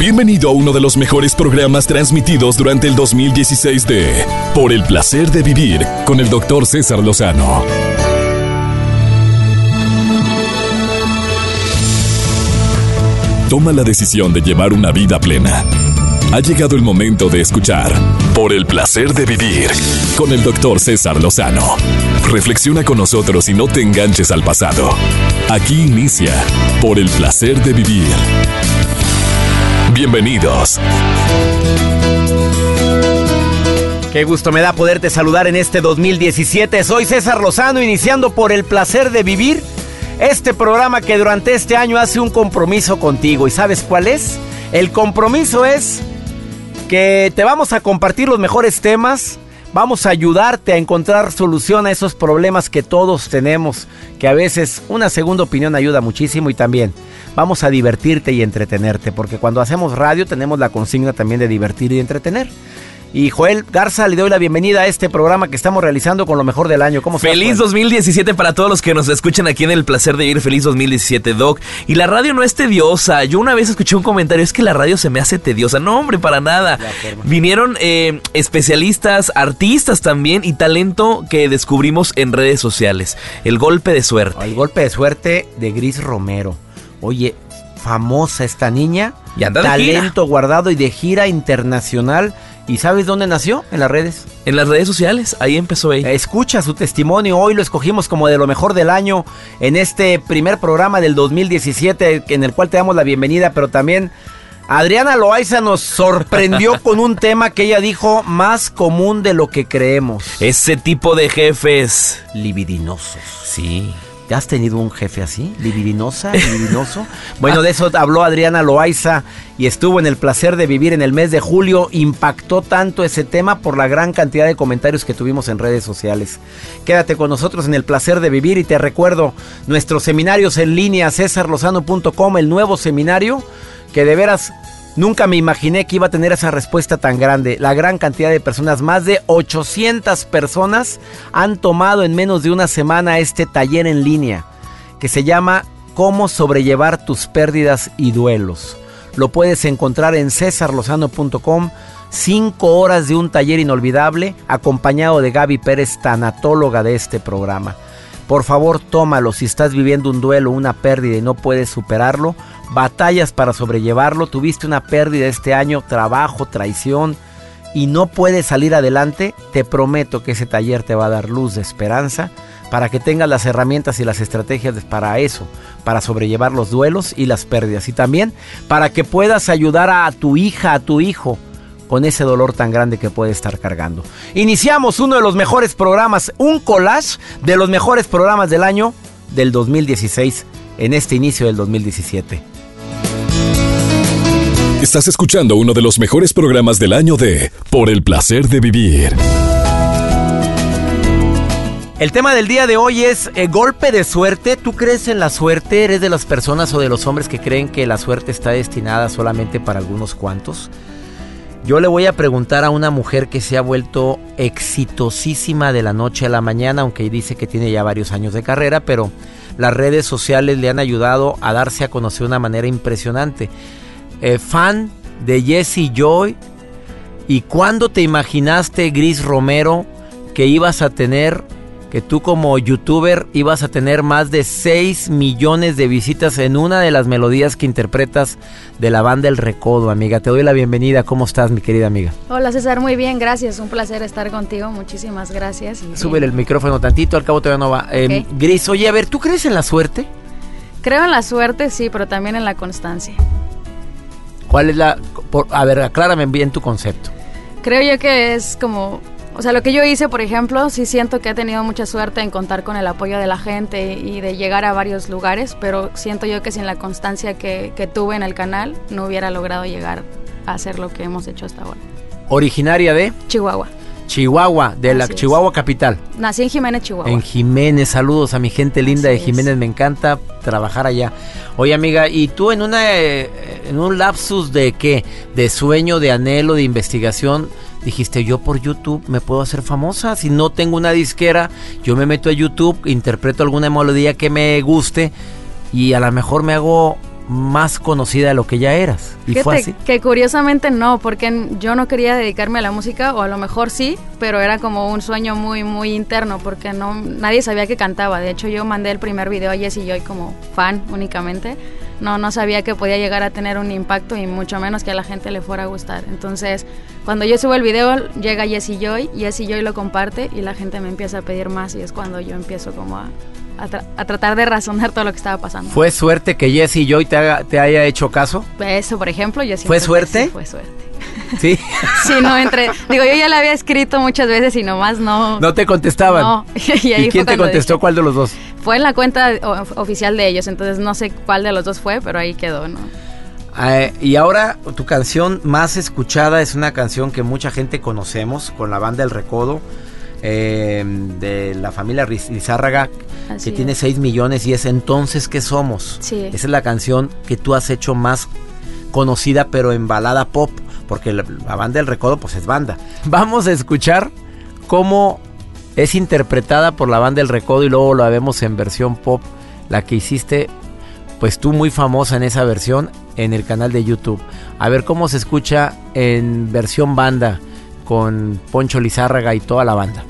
Bienvenido a uno de los mejores programas transmitidos durante el 2016 de Por el placer de vivir con el doctor César Lozano. Toma la decisión de llevar una vida plena. Ha llegado el momento de escuchar Por el placer de vivir con el doctor César Lozano. Reflexiona con nosotros y no te enganches al pasado. Aquí inicia Por el placer de vivir. Bienvenidos. Qué gusto me da poderte saludar en este 2017. Soy César Lozano, iniciando por el placer de vivir. Este programa que durante este año hace un compromiso contigo. ¿Y sabes cuál es? El compromiso es que te vamos a compartir los mejores temas. Vamos a ayudarte a encontrar solución a esos problemas que todos tenemos. Que a veces una segunda opinión ayuda muchísimo y también vamos a divertirte y entretenerte, porque cuando hacemos radio tenemos la consigna también de divertir y entretener. Y Joel Garza, le doy la bienvenida a este programa que estamos realizando con lo mejor del año. ¿Cómo estás? Feliz 2017 para todos los que nos escuchan aquí en El Placer de Ir. Feliz 2017, Doc. Y la radio no es tediosa. Yo una vez escuché un comentario, es que la radio se me hace tediosa. No, hombre, para nada. Vinieron eh, especialistas, artistas también y talento que descubrimos en redes sociales. El golpe de suerte. El golpe de suerte de Gris Romero. Oye, famosa esta niña. Y anda de talento guardado y de gira internacional. ¿Y sabes dónde nació? En las redes. En las redes sociales, ahí empezó ella. Escucha su testimonio, hoy lo escogimos como de lo mejor del año en este primer programa del 2017 en el cual te damos la bienvenida, pero también Adriana Loaiza nos sorprendió con un tema que ella dijo más común de lo que creemos. Ese tipo de jefes libidinosos. Sí. ¿Ya has tenido un jefe así? ¿Libidinosa? ¿Libidinoso? bueno, de eso habló Adriana Loaiza y estuvo en el placer de vivir en el mes de julio. Impactó tanto ese tema por la gran cantidad de comentarios que tuvimos en redes sociales. Quédate con nosotros en el placer de vivir y te recuerdo nuestros seminarios en línea, cesarlozano.com, el nuevo seminario que de veras Nunca me imaginé que iba a tener esa respuesta tan grande. La gran cantidad de personas, más de 800 personas, han tomado en menos de una semana este taller en línea que se llama Cómo sobrellevar tus pérdidas y duelos. Lo puedes encontrar en cesarlozano.com. Cinco horas de un taller inolvidable acompañado de Gaby Pérez, tanatóloga de este programa. Por favor, tómalo si estás viviendo un duelo, una pérdida y no puedes superarlo. Batallas para sobrellevarlo. Tuviste una pérdida este año, trabajo, traición y no puedes salir adelante. Te prometo que ese taller te va a dar luz de esperanza para que tengas las herramientas y las estrategias para eso, para sobrellevar los duelos y las pérdidas. Y también para que puedas ayudar a tu hija, a tu hijo con ese dolor tan grande que puede estar cargando. Iniciamos uno de los mejores programas, un collage de los mejores programas del año del 2016 en este inicio del 2017. Estás escuchando uno de los mejores programas del año de Por el placer de vivir. El tema del día de hoy es eh, golpe de suerte. ¿Tú crees en la suerte? ¿Eres de las personas o de los hombres que creen que la suerte está destinada solamente para algunos cuantos? Yo le voy a preguntar a una mujer que se ha vuelto exitosísima de la noche a la mañana, aunque dice que tiene ya varios años de carrera, pero las redes sociales le han ayudado a darse a conocer de una manera impresionante. Eh, fan de Jesse Joy. ¿Y cuándo te imaginaste, Gris Romero, que ibas a tener que tú como youtuber ibas a tener más de 6 millones de visitas en una de las melodías que interpretas de la banda El Recodo, amiga. Te doy la bienvenida. ¿Cómo estás, mi querida amiga? Hola, César. Muy bien, gracias. Un placer estar contigo. Muchísimas gracias. Súbele el micrófono tantito, al cabo todavía no va. Em, Gris, oye, a ver, ¿tú crees en la suerte? Creo en la suerte, sí, pero también en la constancia. ¿Cuál es la...? a ver, aclárame bien tu concepto. Creo yo que es como o sea, lo que yo hice, por ejemplo, sí siento que he tenido mucha suerte en contar con el apoyo de la gente y de llegar a varios lugares, pero siento yo que sin la constancia que, tuve en el canal no hubiera logrado llegar a hacer lo que hemos hecho hasta ahora. ¿Originaria de? Chihuahua. Chihuahua, de la Chihuahua capital. Nací en Jiménez, Chihuahua. En Jiménez, saludos a mi gente linda de Jiménez, me encanta trabajar allá. Oye amiga, ¿y tú en una eh, en un lapsus de qué? De sueño, de anhelo, de investigación, dijiste, yo por YouTube me puedo hacer famosa. Si no tengo una disquera, yo me meto a YouTube, interpreto alguna melodía que me guste y a lo mejor me hago más conocida de lo que ya eras. Y fue así. Que curiosamente no, porque yo no quería dedicarme a la música, o a lo mejor sí, pero era como un sueño muy, muy interno, porque no nadie sabía que cantaba. De hecho, yo mandé el primer video a Jessie Joy como fan únicamente. No, no sabía que podía llegar a tener un impacto y mucho menos que a la gente le fuera a gustar. Entonces, cuando yo subo el video, llega Jessie Joy, Jessie Joy lo comparte y la gente me empieza a pedir más y es cuando yo empiezo como a, a, tratar de razonar todo lo que estaba pasando. ¿Fue suerte que Jesse Joy te, te haya hecho caso? Eso, por ejemplo, yo ¿Fue suerte? fue suerte. Sí. sí, no, entre. Digo, yo ya le había escrito muchas veces y nomás no. No te contestaban. No. y, quién te contestó? ¿Cuál de los dos? Fue en la cuenta oficial de ellos, entonces no sé cuál de los dos fue, pero ahí quedó, ¿no? Eh, y ahora tu canción más escuchada es una canción que mucha gente conocemos con la banda El Recodo. Eh, de la familia Lizárraga, que tiene 6 millones y es Entonces ¿qué somos? Esa es la canción que tú has hecho más conocida, pero en balada pop, porque la, banda del recodo pues es banda. Vamos a escuchar cómo es interpretada por la banda del recodo y luego la vemos en versión pop, la que hiciste pues tú muy famosa en esa versión en el canal de YouTube. A ver cómo se escucha en versión banda con Poncho Lizárraga y toda la banda.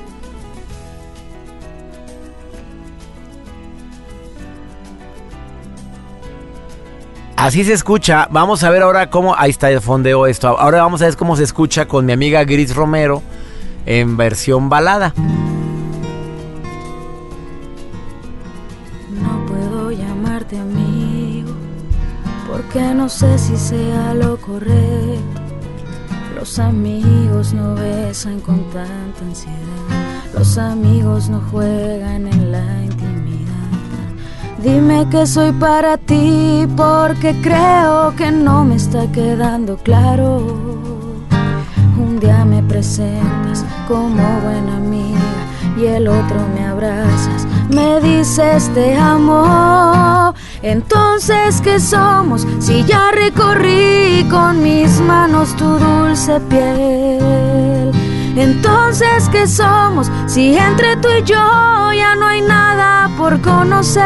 Así se escucha. Vamos a ver ahora cómo. Ahí está el fondeo esto. Ahora vamos a ver cómo se escucha con mi amiga Gris Romero en versión balada. No puedo llamarte amigo porque no sé si sea lo correcto. Los amigos no besan con tanta ansiedad. Los amigos no juegan en la intimidad. Dime que soy para ti porque creo que no me está quedando claro. Presentas como buena amiga y el otro me abrazas, me dices te amo. Entonces, ¿qué somos si ya recorrí con mis manos tu dulce piel? Entonces, ¿qué somos si entre tú y yo ya no hay nada por conocer?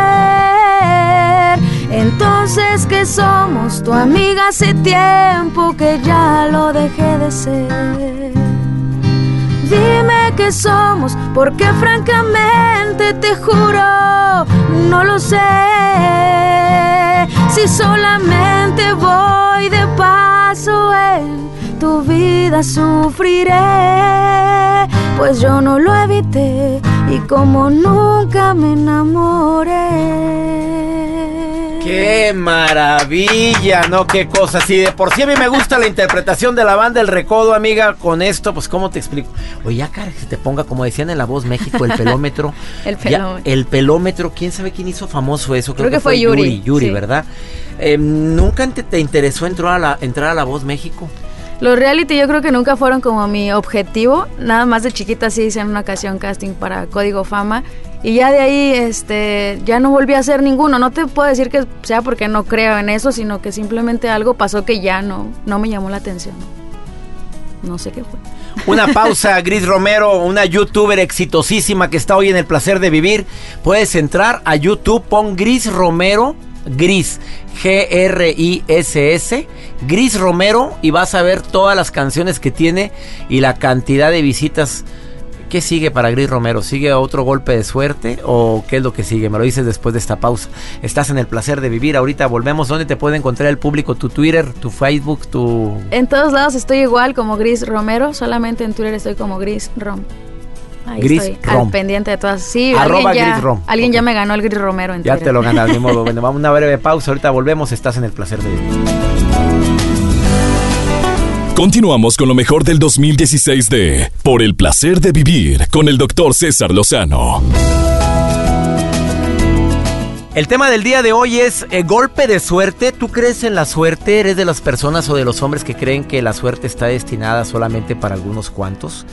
Entonces, ¿qué somos? Tu amiga hace tiempo que ya lo dejé de ser. Dime qué somos, porque francamente te juro, no lo sé. Si solamente voy de paso en tu vida sufriré, pues yo no lo evité y como nunca me enamoré. ¡Qué maravilla! ¿No? ¡Qué cosa! Si de por sí a mí me gusta la interpretación de la banda El Recodo, amiga, con esto, pues ¿cómo te explico? Oye, ya, cara, que se te ponga, como decían en La Voz México, el pelómetro. el pelómetro. el pelómetro, ¿quién sabe quién hizo famoso eso? Creo, que, fue Yuri. Yuri, ¿verdad? Em, ¿Nunca te, interesó entrar a, la, entrar a La Voz México? Los reality yo creo que nunca fueron como mi objetivo. Nada más de chiquita sí hice en una ocasión casting para Código Fama. Y ya de ahí este, ya no volví a hacer ninguno. No te puedo decir que sea porque no creo en eso, sino que simplemente algo pasó que ya no, no me llamó la atención. No sé qué fue. Una pausa, Gris Romero, una youtuber exitosísima que está hoy en el placer de vivir. Puedes entrar a YouTube, pon Gris Romero Gris, G-R-I-S-S, Gris Romero, y vas a ver todas las canciones que tiene y la cantidad de visitas. ¿Qué sigue para Gris Romero? ¿Sigue otro golpe de suerte o qué es lo que sigue? Me lo dices después de esta pausa. Estás en el placer de vivir. Ahorita volvemos. ¿Dónde te puede encontrar el público? ¿Tu Twitter, tu Facebook, tu...? En todos lados estoy igual como Gris Romero. Solamente en Twitter estoy como Gris Rom. Ahí gris estoy, Al pendiente de todas. Sí, alguien, ya, alguien ya me ganó el Gris Romero Ya te lo ganas, de modo. Bueno, vamos a una breve pausa. Ahorita volvemos. Estás en el placer de vivir. Continuamos con lo mejor del 2016 de Por el placer de vivir con el doctor César Lozano. El tema del día de hoy es eh, golpe de suerte. ¿Tú crees en la suerte? ¿Eres de las personas o de los hombres que creen que la suerte está destinada solamente para algunos cuantos?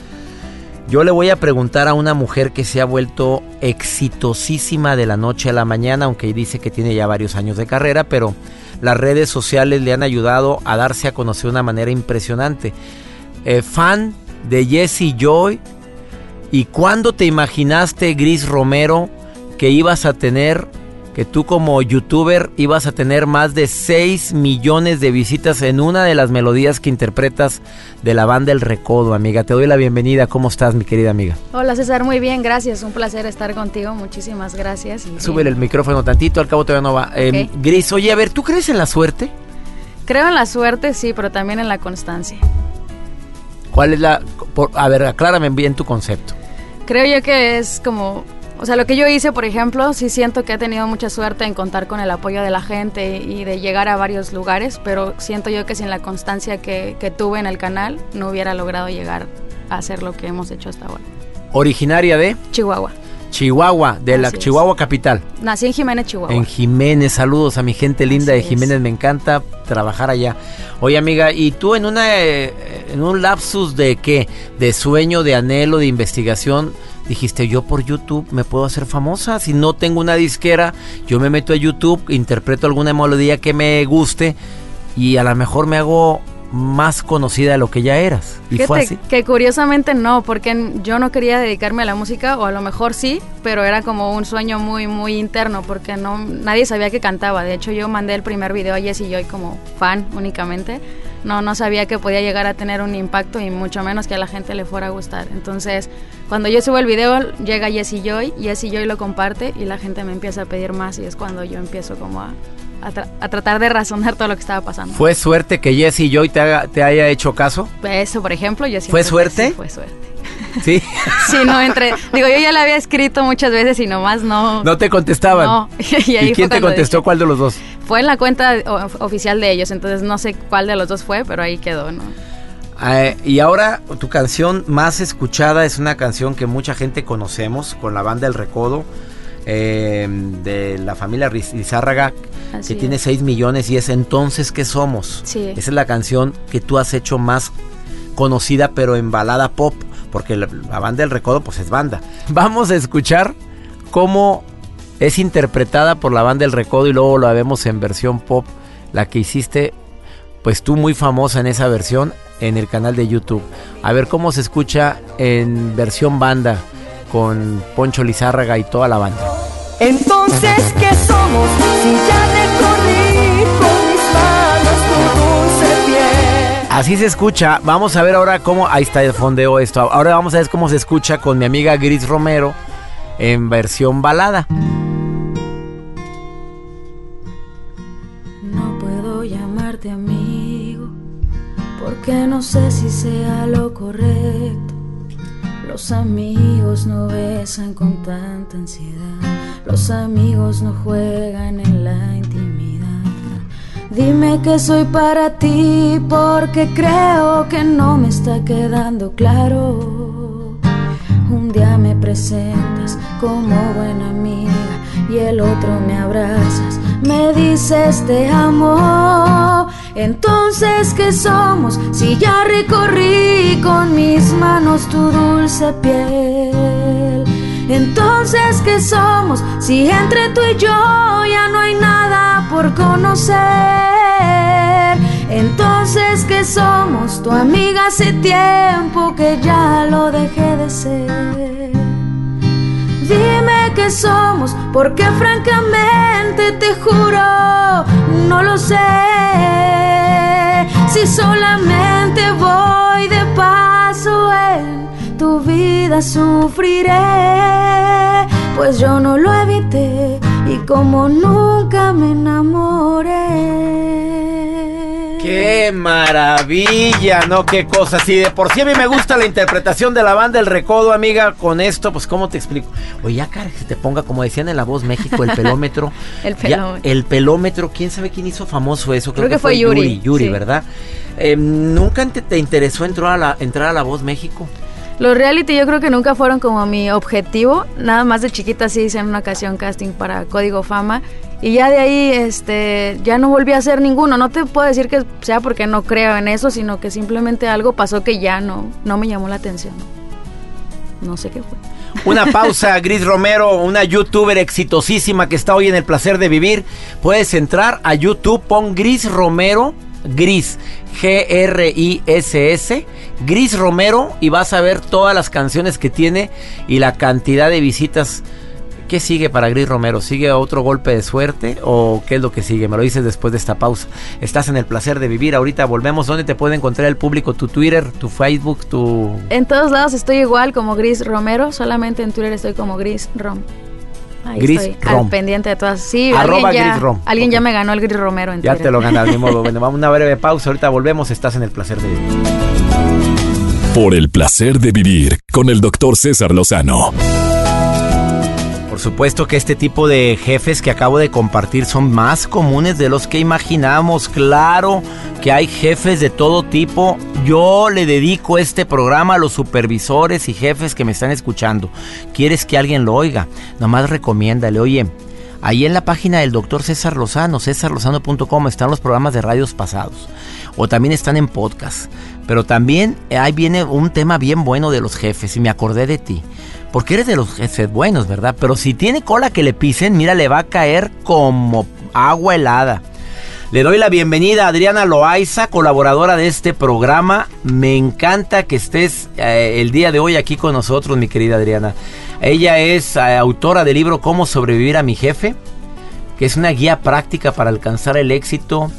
Yo le voy a preguntar a una mujer que se ha vuelto exitosísima de la noche a la mañana, aunque dice que tiene ya varios años de carrera, pero las redes sociales le han ayudado a darse a conocer de una manera impresionante. Eh, fan de Jesse Joy. ¿Y cuándo te imaginaste, Gris Romero, que ibas a tener que tú como youtuber ibas a tener más de 6 millones de visitas en una de las melodías que interpretas de la banda El Recodo, amiga. Te doy la bienvenida. ¿Cómo estás, mi querida amiga? Hola, César. Muy bien, gracias. Un placer estar contigo. Muchísimas gracias. Sube el micrófono tantito, al cabo todavía no va. Em, Gris, oye, a ver, ¿tú crees en la suerte? Creo en la suerte, sí, pero también en la constancia. ¿Cuál es la...? a ver, aclárame bien tu concepto. Creo yo que es como o sea, lo que yo hice, por ejemplo, sí siento que he tenido mucha suerte en contar con el apoyo de la gente y de llegar a varios lugares, pero siento yo que sin la constancia que, tuve en el canal no hubiera logrado llegar a hacer lo que hemos hecho hasta ahora. ¿Originaria de? Chihuahua. Chihuahua, de la Chihuahua capital. Nací en Jiménez, Chihuahua. En Jiménez, saludos a mi gente linda de Jiménez, me encanta trabajar allá. Oye amiga, ¿y tú en una eh, en un lapsus de qué? De sueño, de anhelo, de investigación, dijiste, yo por YouTube me puedo hacer famosa. Si no tengo una disquera, yo me meto a YouTube, interpreto alguna melodía que me guste y a lo mejor me hago más conocida de lo que ya eras. Y fue así. Que curiosamente no, porque yo no quería dedicarme a la música, o a lo mejor sí, pero era como un sueño muy, muy interno, porque no nadie sabía que cantaba. De hecho, yo mandé el primer video a Jessie Joy como fan únicamente. No, no sabía que podía llegar a tener un impacto y mucho menos que a la gente le fuera a gustar. Entonces, cuando yo subo el video, llega Jessie Joy, Jessie Joy lo comparte y la gente me empieza a pedir más y es cuando yo empiezo como a, a, tratar de razonar todo lo que estaba pasando. ¿Fue suerte que Jessie Joy te, te haya hecho caso? Eso, por ejemplo, yo ¿Fue suerte? fue suerte. Sí. sí, no, entre. Digo, yo ya le había escrito muchas veces y nomás no. No te contestaban. No. y, quién te contestó? ¿Cuál de los dos? Fue en la cuenta oficial de ellos, entonces no sé cuál de los dos fue, pero ahí quedó, ¿no? Eh, y ahora tu canción más escuchada es una canción que mucha gente conocemos con la banda El Recodo. Eh, de la familia Lizárraga, que tiene 6 millones y es Entonces ¿qué somos? Esa es la canción que tú has hecho más conocida, pero en balada pop, porque la, banda del recodo pues es banda. Vamos a escuchar cómo es interpretada por la banda del recodo y luego la vemos en versión pop, la que hiciste pues tú muy famosa en esa versión en el canal de YouTube. A ver cómo se escucha en versión banda con Poncho Lizárraga y toda la banda. Entonces, ¿qué somos? Si ya recorrí con mis manos tu dulce piel. Así se escucha. Vamos a ver ahora cómo. Ahí está el fondeo esto. Ahora vamos a ver cómo se escucha con mi amiga Gris Romero en versión balada. No puedo llamarte amigo porque no sé si sea lo correcto los amigos no besan con tanta ansiedad, los amigos no juegan en la intimidad. Dime que soy para ti porque creo que no me está quedando claro. Un día me presentas como buena amiga y el otro me abrazas, me dices te amo. Entonces, ¿qué somos si ya recorrí con mis manos tu dulce piel? Entonces, ¿qué somos si entre tú y yo ya no hay nada por conocer? Entonces, ¿qué somos? Tu amiga hace tiempo que ya lo dejé de ser. Dime qué somos, porque francamente te juro, no lo sé. Si solamente voy de paso en tu vida sufriré, pues yo no lo evité y como nunca me enamoré. ¡Qué maravilla! ¿No? ¡Qué cosa! Si de por sí a mí me gusta la interpretación de la banda El Recodo, amiga, con esto, pues ¿cómo te explico? Oye, ya, cara, que se te ponga, como decían en La Voz México, el pelómetro. el pelómetro. el pelómetro, ¿quién sabe quién hizo famoso eso? Creo, que, fue Yuri. Yuri, ¿verdad? Em, ¿Nunca te, interesó entrar a, la, entrar a La Voz México? Los reality yo creo que nunca fueron como mi objetivo. Nada más de chiquita sí hice en una ocasión casting para Código Fama. Y ya de ahí este, ya no volví a hacer ninguno. No te puedo decir que sea porque no creo en eso, sino que simplemente algo pasó que ya no, no me llamó la atención. No sé qué fue. Una pausa, Gris Romero, una youtuber exitosísima que está hoy en el placer de vivir. Puedes entrar a YouTube, pon Gris Romero Gris, G-R-I-S-S, Gris Romero, y vas a ver todas las canciones que tiene y la cantidad de visitas ¿Qué sigue para Gris Romero? ¿Sigue otro golpe de suerte o qué es lo que sigue? Me lo dices después de esta pausa. Estás en el placer de vivir. Ahorita volvemos. ¿Dónde te puede encontrar el público? ¿Tu Twitter, tu Facebook, tu...? En todos lados estoy igual como Gris Romero. Solamente en Twitter estoy como Gris Rom. Ahí Gris estoy, Rom. al pendiente de todas. Sí, Arroba alguien, ya, Gris Rom. alguien ya me ganó el Gris Romero en Ya te lo ganas, ni modo. Bueno, vamos a una breve pausa. Ahorita volvemos. Estás en el placer de vivir. Por el placer de vivir con el doctor César Lozano. Supuesto que este tipo de jefes que acabo de compartir son más comunes de los que imaginamos. Claro que hay jefes de todo tipo. Yo le dedico este programa a los supervisores y jefes que me están escuchando. ¿Quieres que alguien lo oiga? Nomás recomiéndale, oye, ahí en la página del doctor César Lozano, cesarlozano.com, están los programas de radios pasados. O también están en podcast. Pero también eh, ahí viene un tema bien bueno de los jefes y me acordé de ti. Porque eres de los jefes buenos, ¿verdad? Pero si tiene cola que le pisen, mira, le va a caer como agua helada. Le doy la bienvenida a Adriana Loaiza, colaboradora de este programa. Me encanta que estés eh, el día de hoy aquí con nosotros, mi querida Adriana. Ella es eh, autora del libro Cómo sobrevivir a mi jefe, que es una guía práctica para alcanzar el éxito,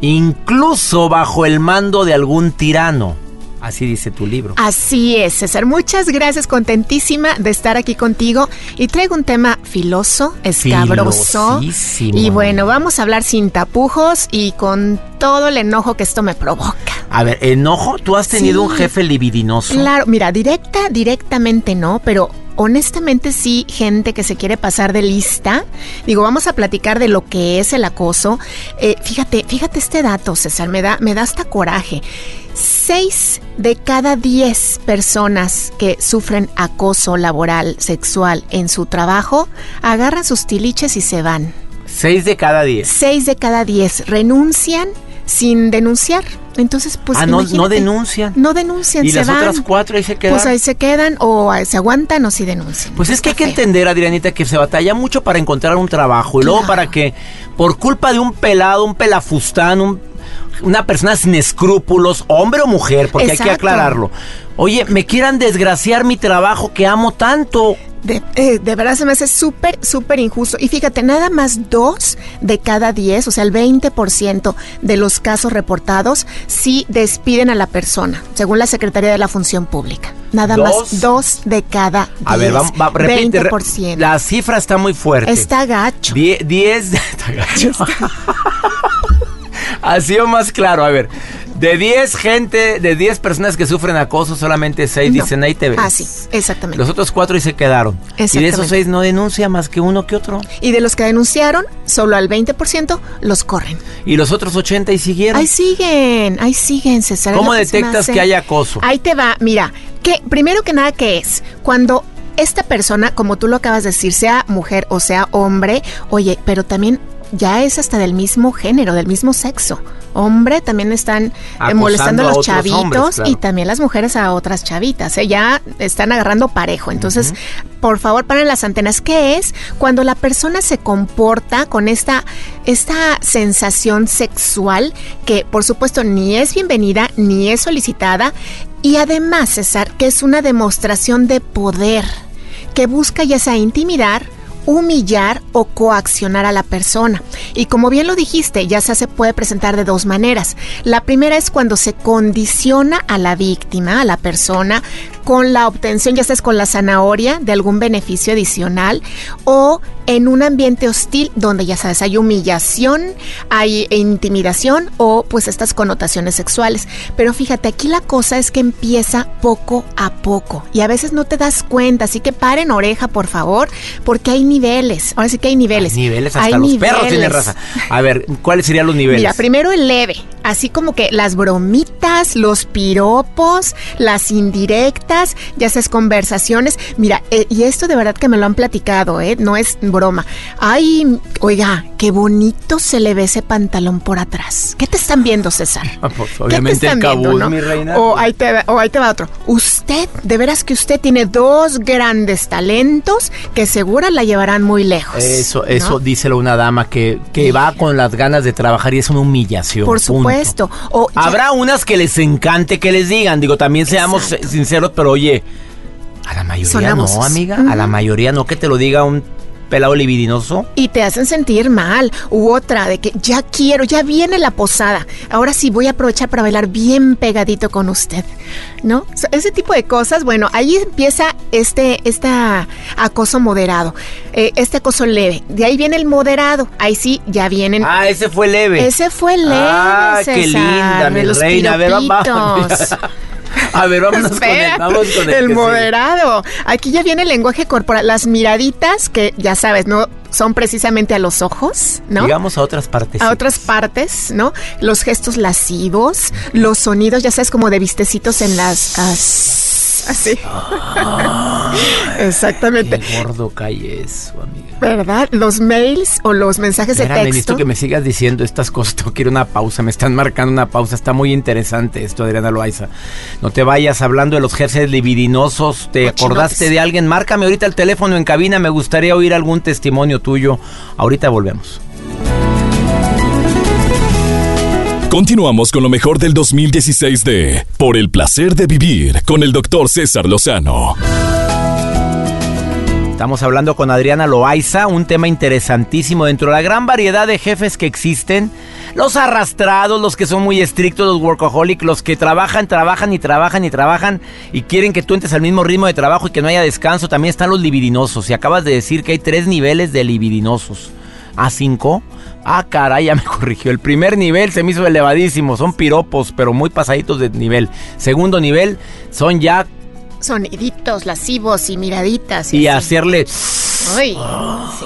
incluso bajo el mando de algún tirano. Así dice tu libro. Así es, César. Muchas gracias, contentísima de estar aquí contigo. Y traigo un tema filoso, escabroso. Y bueno, vamos a hablar sin tapujos y con todo el enojo que esto me provoca. A ver, enojo, tú has tenido Sí. un jefe libidinoso. Claro, mira, directa, directamente no, pero honestamente sí, gente que se quiere pasar de lista. Digo, vamos a platicar de lo que es el acoso. Eh, fíjate, fíjate este dato, César, me da, me da hasta coraje. Seis de cada diez personas que sufren acoso laboral, sexual en su trabajo, agarran sus tiliches y se van. Seis de cada diez. Seis de cada diez renuncian sin denunciar. Entonces, pues. ah, no, no denuncian. No denuncian, y se las van. otras cuatro ahí se quedan. Pues ahí se quedan o eh, se aguantan o sí denuncian. Pues es que hay que entender, Adrianita, que se batalla mucho para encontrar un trabajo. Y luego para que, por culpa de un pelado, un pelafustán, un- una persona sin escrúpulos, hombre o mujer, porque hay que aclararlo. Oye, me quieran desgraciar mi trabajo que amo tanto. De, eh, de verdad se me hace súper, súper injusto. Y fíjate, nada más dos de cada diez, o sea, el 20% de los casos reportados, sí despiden a la persona, según la Secretaría de la Función Pública. Nada Dos. más dos de cada diez. A ver, vamos, va, repite. re- 20%. la cifra está muy fuerte. Está gacho. Die- diez. está gacho. Así o más claro, a ver. De 10 gente, de 10 personas que sufren acoso, solamente 6 No. dicen ahí te ves. Ah, sí, exactamente. Los otros 4 ahí se quedaron. Y de esos Exactamente. 6 no denuncia más que uno que otro. Y de los que denunciaron, solo al 20% los corren. Y los otros 80 y siguieron. Ahí siguen, ahí siguen, César. ¿Cómo detectas hace. que hay acoso? Ahí te va, mira, que primero que nada, ¿qué es? Cuando esta persona, como tú lo acabas de decir, sea mujer o sea hombre, oye, pero también ya es hasta del mismo género, del mismo sexo. Hombre, también están eh, molestando a los chavitos hombres, claro. y también las mujeres a otras chavitas. ¿eh? Ya están agarrando parejo. Entonces, por favor, paren las antenas. ¿Qué es? Cuando la persona se comporta con esta, esta sensación sexual que, por supuesto, ni es bienvenida ni es solicitada. Y además, César, que es una demostración de poder que busca ya sea intimidar, humillar o coaccionar a la persona. Y como bien lo dijiste, ya se puede presentar de dos maneras. La primera es cuando se condiciona a la víctima, a la persona, con la obtención, ya sea es con la zanahoria de algún beneficio adicional o en un ambiente hostil donde ya sabes hay humillación, hay intimidación o pues estas connotaciones sexuales. Pero fíjate, aquí la cosa es que empieza poco a poco y a veces no te das cuenta, así que paren oreja por favor, porque hay niveles. Ahora sí que hay niveles. Hay niveles, hasta Hay los perros tienen raza. A ver, ¿cuáles serían los niveles? Mira, primero el leve, así como que las bromitas, los piropos, las indirectas, ya seas conversaciones. Mira, eh, y esto de verdad que me lo han platicado, ¿eh? No es broma. Ay, oiga, qué bonito se le ve ese pantalón por atrás. ¿Qué te están viendo, César? Ah, pues, ¿Qué te obviamente el están viendo, cabuz, no? mi reina. O ahí, te, va- o ahí te va otro. Usted, de veras que usted tiene dos grandes talentos que segura la llevarán muy lejos. Eso, ¿no? eso díselo una dama que, que va con las ganas de trabajar y es una humillación. Por punto. Supuesto. O ya- Habrá unas que les encante que les digan, digo, también seamos Exacto. sinceros, pero oye, a la mayoría no, amiga, a la mayoría no que te lo diga un pelado libidinoso. Y te hacen sentir mal. U otra de que ya quiero, ya viene la posada. Ahora sí voy a aprovechar para bailar bien pegadito con usted. ¿No? Ese tipo de cosas, bueno, ahí empieza este, este acoso moderado. Eh, este acoso leve. De ahí viene el moderado. Ahí sí, ya vienen. Ah, ese fue leve. Ese fue leve. Ah, qué César, linda, mi reina. A ver, vamos. A ver, vámonos con el, vamos con el, el moderado. Aquí ya viene el lenguaje corporal. Las miraditas, que ya sabes, ¿no? Son precisamente a los ojos. ¿no? Digamos a otras partes. a otras partes, ¿no? Los gestos lascivos, los sonidos, ya sabes, como de vistecitos en las... as- así. Exactamente. Qué gordo cae eso, amiga. ¿Verdad? Los mails o los mensajes de Espérame, texto. necesito que me sigas diciendo estas cosas. Tengo que ir a una pausa. Me están marcando una pausa. Está muy interesante esto, Adriana Loaiza. No te vayas hablando de los jefes libidinosos. ¿Te acordaste de alguien? Márcame ahorita el teléfono en cabina. Me gustaría oír algún testimonio tuyo. Ahorita volvemos. Continuamos con lo mejor del 2016 de Por el placer de vivir con el doctor César Lozano. Estamos hablando con Adriana Loaiza, un tema interesantísimo dentro de la gran variedad de jefes que existen. Los arrastrados, los que son muy estrictos, los workaholic, los que trabajan, trabajan y trabajan y trabajan y quieren que tú entres al mismo ritmo de trabajo y que no haya descanso. También están los libidinosos. Y acabas de decir que hay tres niveles de libidinosos. ¿A cinco? Ah, caray, ya me corrigió. El primer nivel se me hizo elevadísimo. Son piropos, pero muy pasaditos de nivel. Segundo nivel son ya Soniditos lascivos y miraditas. y así. hacerle Ay, sí.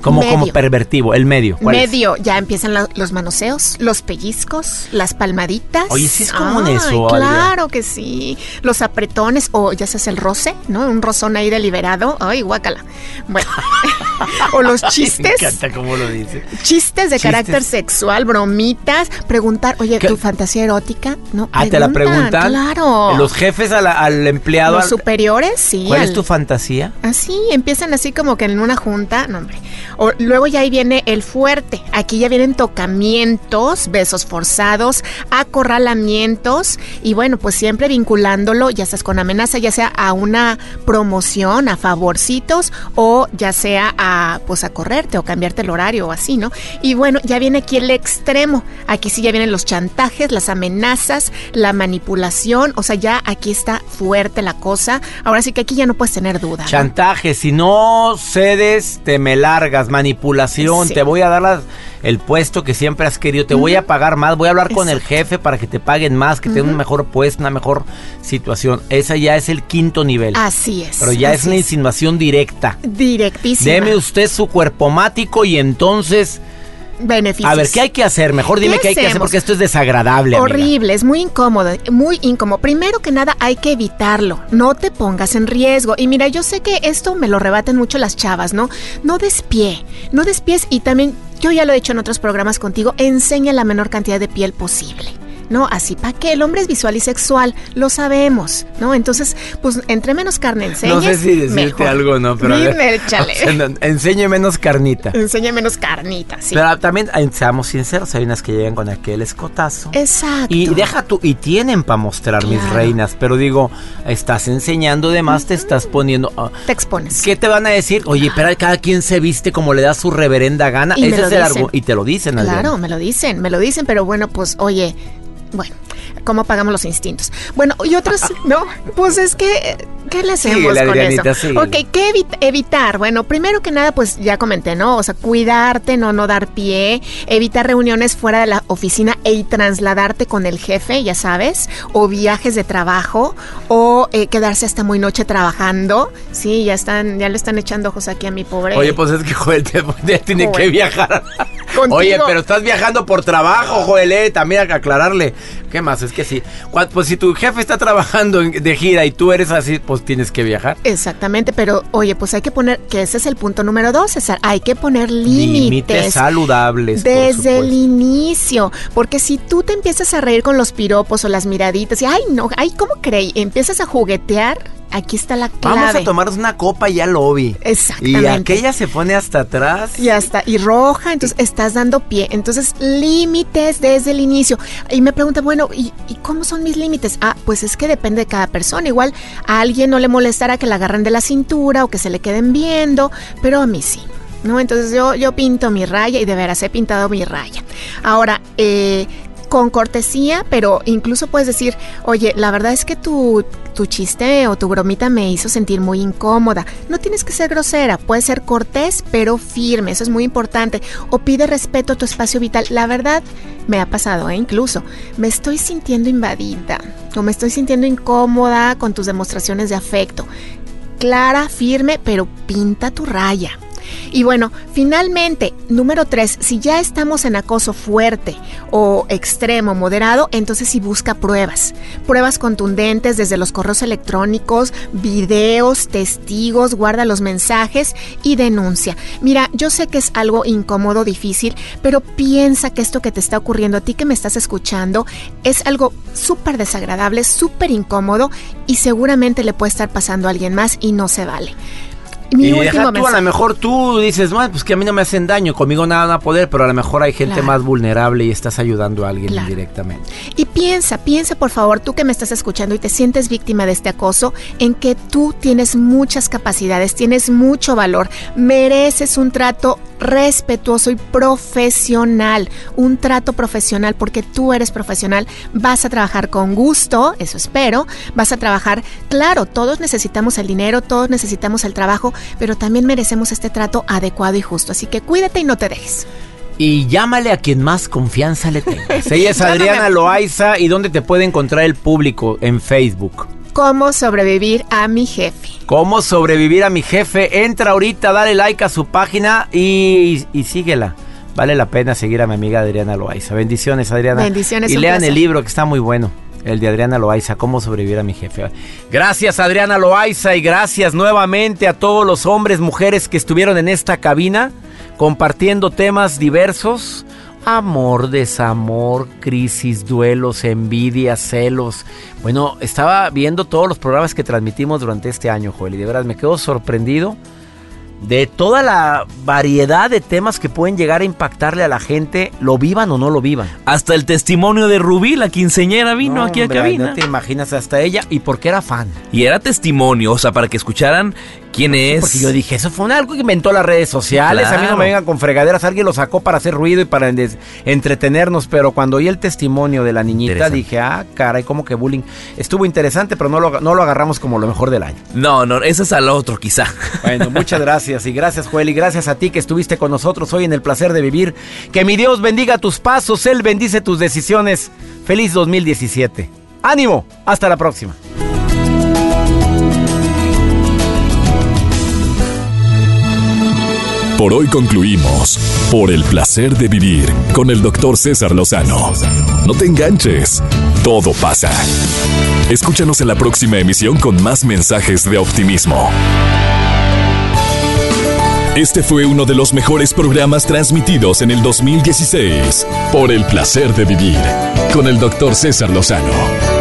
Como, como Medio. pervertivo. El medio. Medio, ya empiezan la- los manoseos, los pellizcos, las palmaditas. Oye, sí es común Ay, eso. Claro que sí. Los apretones, o ya se hace el roce, ¿no? Un rozón ahí deliberado. Ay, guácala. Bueno. o los Me chistes. encanta cómo lo dice. Chistes de Chistes. carácter sexual, bromitas, preguntar, oye, ¿Qué? ¿tu fantasía erótica? No, Ah, te la preguntan. Claro. Los jefes a la- al empleado. Los al- superiores, sí. ¿Cuál es tu fantasía? Así, empiezan así como que en una junta, no hombre. O, luego ya ahí viene el fuerte. Aquí ya vienen tocamientos, besos forzados, acorralamientos y bueno, pues siempre vinculándolo, ya estás con amenaza, ya sea a una promoción, a favorcitos o ya sea a pues a correrte o cambiarte el horario o así, ¿no? Y bueno, ya viene aquí el extremo. Aquí sí ya vienen los chantajes, las amenazas, la manipulación, o sea, ya aquí está fuerte la cosa. Ahora sí que aquí ya no puedes tener duda. Chantaje. Si no cedes, te me largas. Manipulación. Sí. Te voy a dar las- el puesto que siempre has querido. Te voy a pagar más. Voy a hablar con el jefe para que te paguen más, que te den un mejor puesto, una mejor situación. Esa ya es el quinto nivel. Así es. Pero ya es una insinuación directa. Directísima. Deme usted su cuerpo mático y entonces... Beneficios. A ver, ¿qué hay que hacer? Mejor dime ¿Qué qué hay que hacer porque esto es desagradable. amiga. Horrible, es muy incómodo, muy incómodo. Primero que nada hay que evitarlo, no te pongas en riesgo. Y mira, yo sé que esto me lo rebaten mucho las chavas, ¿no? No despié, no despies y también, yo ya lo he dicho en otros programas contigo, enseña la menor cantidad de piel posible. ¿No? Así para que el hombre es visual y sexual, lo sabemos, ¿no? Entonces, pues entre menos carne enseñes, No sé si decirte mejor. algo, ¿no? Pero. Dime, échale. O sea, no, enseñe menos carnita. Enseña menos carnita, sí. Pero también, seamos sinceros, hay unas que llegan con aquel escotazo. Exacto. Y deja tú, y tienen para mostrar mis reinas, pero digo, estás enseñando de más, te estás poniendo... ah, Te expones. ¿Qué te van a decir? Oye, pero cada quien se viste como le da su reverenda gana. Y Ese es el dicen. argu- Y te lo dicen, Adriana. Claro, me lo dicen, me lo dicen, pero bueno, pues oye, bueno, ¿cómo pagamos los instintos? Bueno, y otros, ¿no? Pues es que, ¿qué le hacemos con eso? síguele. Ok, ¿qué evi- evitar? Bueno, primero que nada, pues ya comenté, ¿no? O sea, cuidarte, no, no dar pie, evitar reuniones fuera de la oficina e trasladarte con el jefe, ya sabes, o viajes de trabajo, o eh, quedarse hasta muy noche trabajando. Sí, ya están, ya le están echando ojos aquí a mi pobre. Oye, pues es que Joel te, te tiene Joel. que viajar. Contigo. Oye, pero estás viajando por trabajo, Joel, eh, también hay que aclararle. ¿Qué más? Es que sí. Pues si tu jefe está trabajando de gira y tú eres así, pues tienes que viajar. Exactamente, pero oye, pues hay que poner, que ese es el punto número dos, César, hay que poner Límites límites. saludables. Desde el inicio, porque si tú te empiezas a reír con los piropos o las miraditas y ay no, ay cómo creí, empiezas a juguetear aquí está la clave. Vamos a tomarnos una copa y ya lo vi. Exactamente. Y aquella se pone hasta atrás. Ya está, y roja, entonces estás dando pie. Entonces, límites desde el inicio. Y me pregunta, bueno, ¿y, ¿y, cómo son mis límites? Ah, pues es que depende de cada persona. Igual a alguien no le molestará que la agarren de la cintura o que se le queden viendo, pero a mí sí. ¿No? Entonces yo, yo pinto mi raya y de veras he pintado mi raya. Ahora, eh, con cortesía, pero incluso puedes decir, oye, la verdad es que tu, tu chiste o tu bromita me hizo sentir muy incómoda. No tienes que ser grosera, puedes ser cortés, pero firme, eso es muy importante. O pide respeto a tu espacio vital. La verdad, me ha pasado, ¿eh? incluso, me estoy sintiendo invadida o me estoy sintiendo incómoda con tus demostraciones de afecto. Clara, firme, pero pinta tu raya. Y bueno, finalmente, número tres, si ya estamos en acoso fuerte o extremo, moderado, entonces sí busca pruebas. Pruebas contundentes desde los correos electrónicos, videos, testigos, guarda los mensajes y denuncia. Mira, yo sé que es algo incómodo, difícil, pero piensa que esto que te está ocurriendo a ti que me estás escuchando es algo súper desagradable, súper incómodo y seguramente le puede estar pasando a alguien más y no se vale. Mi y deja tú, a lo mejor tú dices, no, pues que a mí no me hacen daño, conmigo nada van a poder, pero a lo mejor hay gente Claro. más vulnerable y estás ayudando a alguien Claro. indirectamente. Y piensa, piensa por favor, tú que me estás escuchando y te sientes víctima de este acoso, en que tú tienes muchas capacidades, tienes mucho valor, mereces un trato respetuoso y profesional, un trato profesional porque tú eres profesional, vas a trabajar con gusto, eso espero, vas a trabajar, claro, todos necesitamos el dinero, todos necesitamos el trabajo, pero también merecemos este trato adecuado y justo, así que cuídate y no te dejes. Y llámale a quien más confianza le tengas. Ella es. Adriana Loaiza y ¿dónde te puede encontrar el público? En Facebook. ¿Cómo sobrevivir a mi jefe? ¿Cómo sobrevivir a mi jefe? Entra ahorita, dale like a su página y, y síguela. Vale la pena seguir a mi amiga Adriana Loaiza. Bendiciones, Adriana. Bendiciones, Y lean placer. el libro que está muy bueno. El de Adriana Loaiza, Cómo sobrevivir a mi jefe. Gracias, Adriana Loaiza, y gracias nuevamente a todos los hombres, mujeres que estuvieron en esta cabina compartiendo temas diversos. Amor, desamor, crisis, duelos, envidia, celos. Bueno, estaba viendo todos los programas que transmitimos durante este año, Joel, y de verdad me quedo sorprendido de toda la variedad de temas que pueden llegar a impactarle a la gente, lo vivan o no lo vivan. Hasta el testimonio de Rubí, la quinceñera, vino No, aquí a cabina. No te imaginas hasta ella y porque era fan. Y era testimonio, o sea, para que escucharan quién es. Porque yo dije, eso fue algo que inventó las redes sociales. A mí no me vengan con fregaderas. Alguien lo sacó para hacer ruido y para entretenernos. Pero cuando oí el testimonio de la niñita, dije, ah, caray, como que bullying. Estuvo interesante, pero no lo, no lo agarramos como lo mejor del año. No, no, ese es al otro, quizá. Bueno, muchas gracias. Y gracias, Joel. Y gracias a ti que estuviste con nosotros hoy en el placer de vivir. Que mi Dios bendiga tus pasos. Él bendice tus decisiones. Feliz 2017. Ánimo. Hasta la próxima. Por hoy concluimos Por el placer de vivir con el doctor César Lozano. No te enganches, todo pasa. Escúchanos en la próxima emisión con más mensajes de optimismo. Este fue uno de los mejores programas transmitidos en el 2016 por el placer de vivir con el doctor César Lozano.